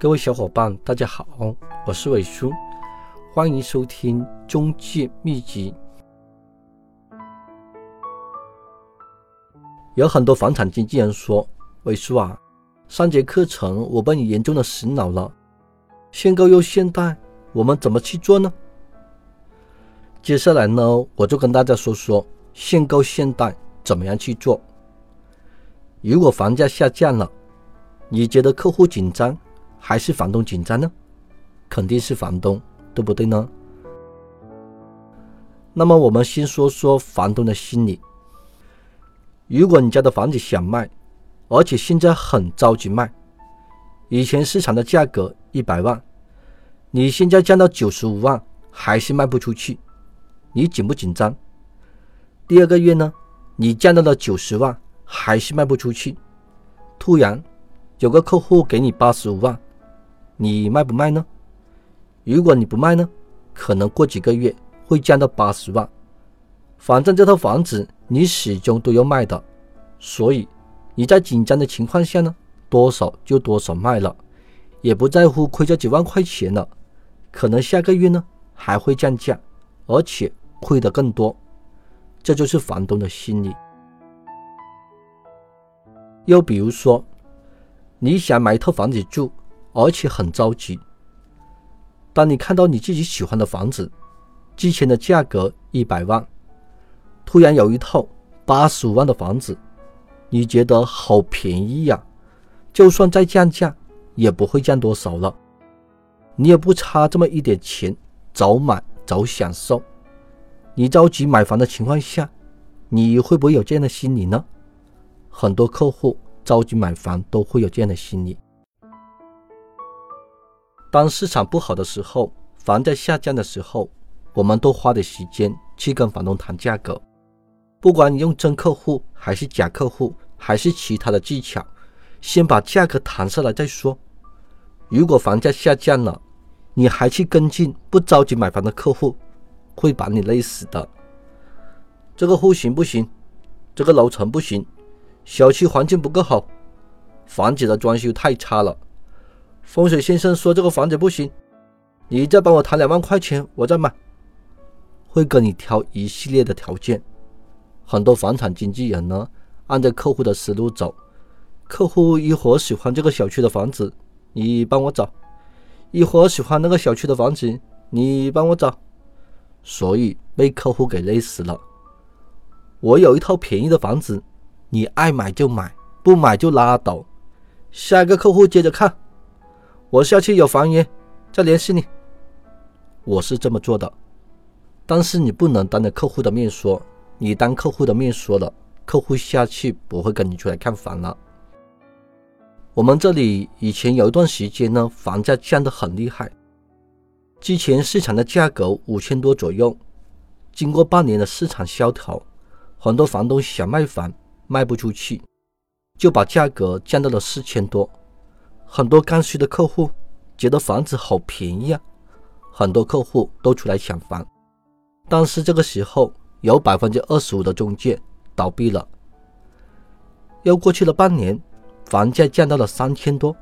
各位小伙伴，大家好，我是伟叔，欢迎收听中介秘籍。有很多房产经纪人说：“伟叔啊，上节课程我被你严重的洗脑了，限购又限贷，我们怎么去做呢？”接下来呢，我就跟大家说说限购限贷怎么样去做。如果房价下降了，你觉得客户紧张？还是房东紧张呢？肯定是房东，对不对呢？那么我们先说说房东的心理。如果你家的房子想卖，而且现在很着急卖，以前市场的价格一百万，你现在降到九十五万，还是卖不出去，你紧不紧张？第二个月呢，你降到了九十万，还是卖不出去，突然有个客户给你八十五万。你卖不卖呢？如果你不卖呢，可能过几个月会降到八十万。反正这套房子你始终都要卖的，所以你在紧张的情况下呢，多少就多少卖了，也不在乎亏这几万块钱了。可能下个月呢还会降价，而且亏得更多。这就是房东的心理。又比如说，你想买一套房子住。而且很着急。当你看到你自己喜欢的房子，之前的价格一百万，突然有一套八十五万的房子，你觉得好便宜呀！就算再降价，也不会降多少了。你也不差这么一点钱，早买早享受。你着急买房的情况下，你会不会有这样的心理呢？很多客户着急买房都会有这样的心理。当市场不好的时候，房价下降的时候，我们都花的时间去跟房东谈价格。不管你用真客户还是假客户，还是其他的技巧，先把价格谈下来再说。如果房价下降了，你还去跟进不着急买房的客户，会把你累死的。这个户型不行，这个楼层不行，小区环境不够好，房子的装修太差了。风水先生说这个房子不行，你再帮我谈两万块钱，我再买。会跟你挑一系列的条件。很多房产经纪人呢，按照客户的思路走。客户一会儿喜欢这个小区的房子，你帮我找；一会儿喜欢那个小区的房子，你帮我找。所以被客户给累死了。我有一套便宜的房子，你爱买就买，不买就拉倒。下一个客户接着看。我下去有房源，再联系你。我是这么做的，但是你不能当着客户的面说，你当客户的面说了，客户下去不会跟你出来看房了。我们这里以前有一段时间呢，房价降得很厉害，之前市场的价格五千多左右，经过半年的市场萧条，很多房东想卖房卖不出去，就把价格降到了四千多。很多刚需的客户觉得房子好便宜啊，很多客户都出来抢房，但是这个时候有百分之二十五的中介倒闭了。又过去了半年，房价降到了三千多，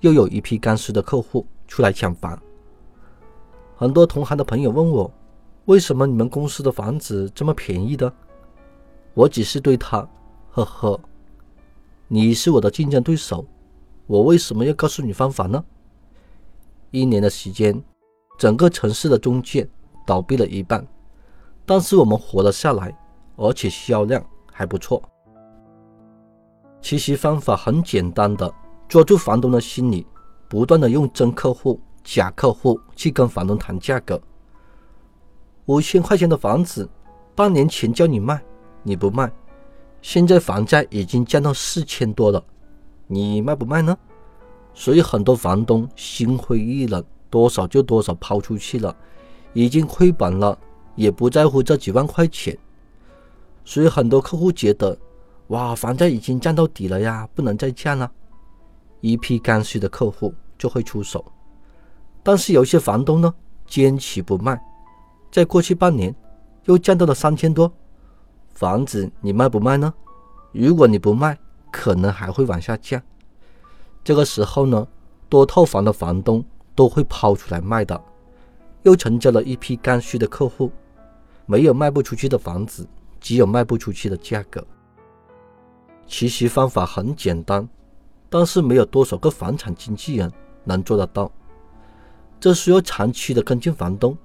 又有一批刚需的客户出来抢房。很多同行的朋友问我，为什么你们公司的房子这么便宜的？我只是对他，呵呵，你是我的竞争对手。我为什么要告诉你方法呢？一年的时间，整个城市的中介倒闭了一半，但是我们活了下来，而且销量还不错。其实方法很简单的，抓住房东的心理，不断的用真客户、假客户去跟房东谈价格。五千块钱的房子，半年前叫你卖，你不卖，现在房价已经降到四千多了。你卖不卖呢？所以很多房东心灰意冷，多少就多少抛出去了，已经亏本了，也不在乎这几万块钱。所以很多客户觉得，哇，房价已经降到底了呀，不能再降了。一批刚需的客户就会出手，但是有些房东呢，坚持不卖，在过去半年，又降到了三千多，房子你卖不卖呢？如果你不卖，可能还会往下降。这个时候呢，多套房的房东都会抛出来卖的，又成交了一批刚需的客户。没有卖不出去的房子，只有卖不出去的价格。其实方法很简单，但是没有多少个房产经纪人能做得到。这需要长期的跟进房东，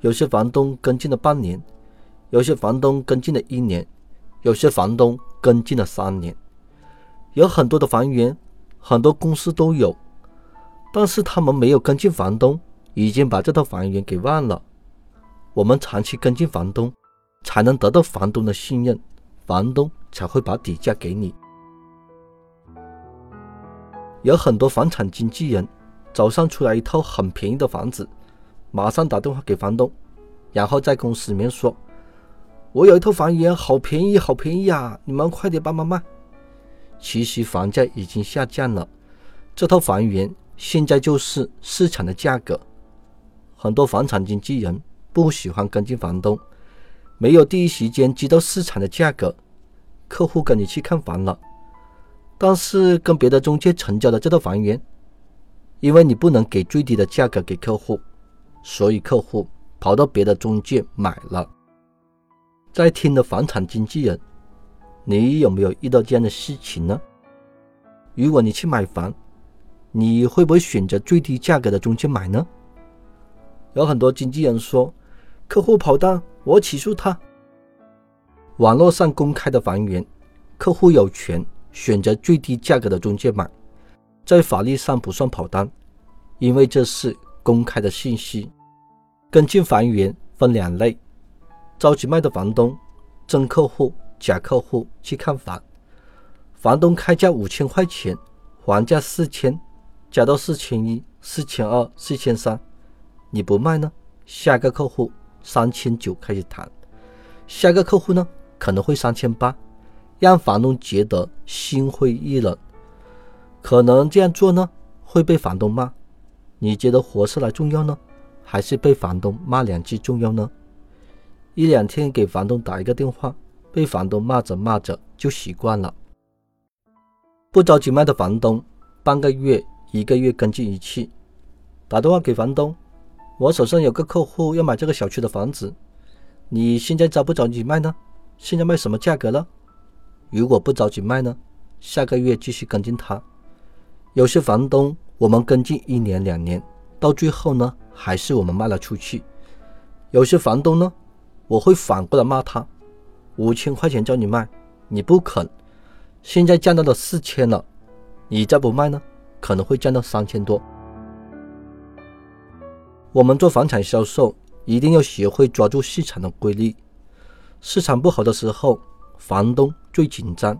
有些房东跟进了半年，有些房东跟进了一年，有些房东跟进了三年。有很多的房源，很多公司都有，但是他们没有跟进房东，已经把这套房源给忘了。我们长期跟进房东，才能得到房东的信任，房东才会把底价给你。有很多房产经纪人，早上出来一套很便宜的房子，马上打电话给房东，然后在公司里面说：“我有一套房源，好便宜，好便宜啊！你们快点帮忙卖。”其实房价已经下降了，这套房源现在就是市场的价格。很多房产经纪人不喜欢跟进房东，没有第一时间知道市场的价格。客户跟你去看房了，但是跟别的中介成交的这套房源，因为你不能给最低的价格给客户，所以客户跑到别的中介买了。在听的房产经纪人。你有没有遇到这样的事情呢？如果你去买房，你会不会选择最低价格的中介买呢？有很多经纪人说，客户跑单，我起诉他。网络上公开的房源，客户有权选择最低价格的中介买，在法律上不算跑单，因为这是公开的信息。跟进房源分两类：着急卖的房东、真客户。假客户去看房，房东开价五千块钱，还价四千，加到四千一、四千二、四千三，你不卖呢？下个客户三千九开始谈，下个客户呢可能会三千八，让房东觉得心灰意冷。可能这样做呢会被房东骂，你觉得活下来重要呢，还是被房东骂两句重要呢？一两天给房东打一个电话。被房东骂着骂着就习惯了。不着急卖的房东，半个月、一个月跟进一次，打电话给房东：“我手上有个客户要买这个小区的房子，你现在着不着急卖呢？现在卖什么价格了？如果不着急卖呢？下个月继续跟进他。有些房东我们跟进一年两年，到最后呢还是我们卖了出去。有些房东呢，我会反过来骂他。”五千块钱叫你卖，你不肯，现在降到了四千了，你再不卖呢，可能会降到三千多。我们做房产销售，一定要学会抓住市场的规律。市场不好的时候，房东最紧张，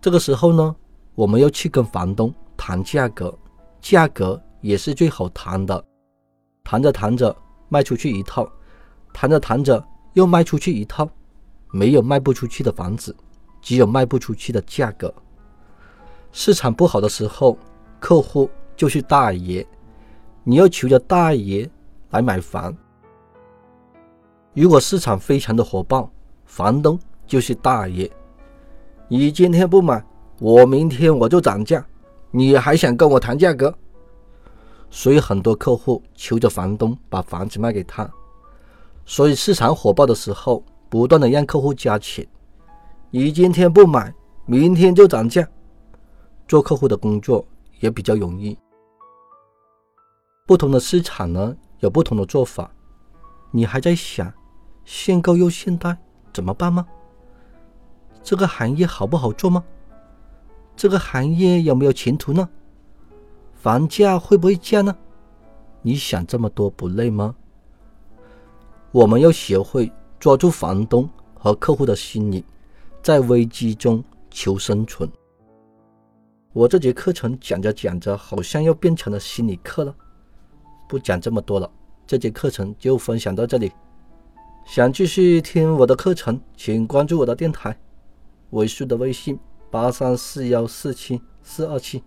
这个时候呢，我们要去跟房东谈价格，价格也是最好谈的。谈着谈着卖出去一套，谈着谈着又卖出去一套。没有卖不出去的房子，只有卖不出去的价格。市场不好的时候，客户就是大爷，你要求着大爷来买房。如果市场非常的火爆，房东就是大爷，你今天不买，我明天我就涨价，你还想跟我谈价格？所以很多客户求着房东把房子卖给他。所以市场火爆的时候。不断的让客户加钱，你今天不买，明天就涨价。做客户的工作也比较容易。不同的市场呢，有不同的做法。你还在想限购又限贷怎么办吗？这个行业好不好做吗？这个行业有没有前途呢？房价会不会降呢？你想这么多不累吗？我们要学会。抓住房东和客户的心理，在危机中求生存。我这节课程讲着讲着，好像又变成了心理课了。不讲这么多了，这节课程就分享到这里。想继续听我的课程，请关注我的电台，尾数的微信八三四幺四七四二七。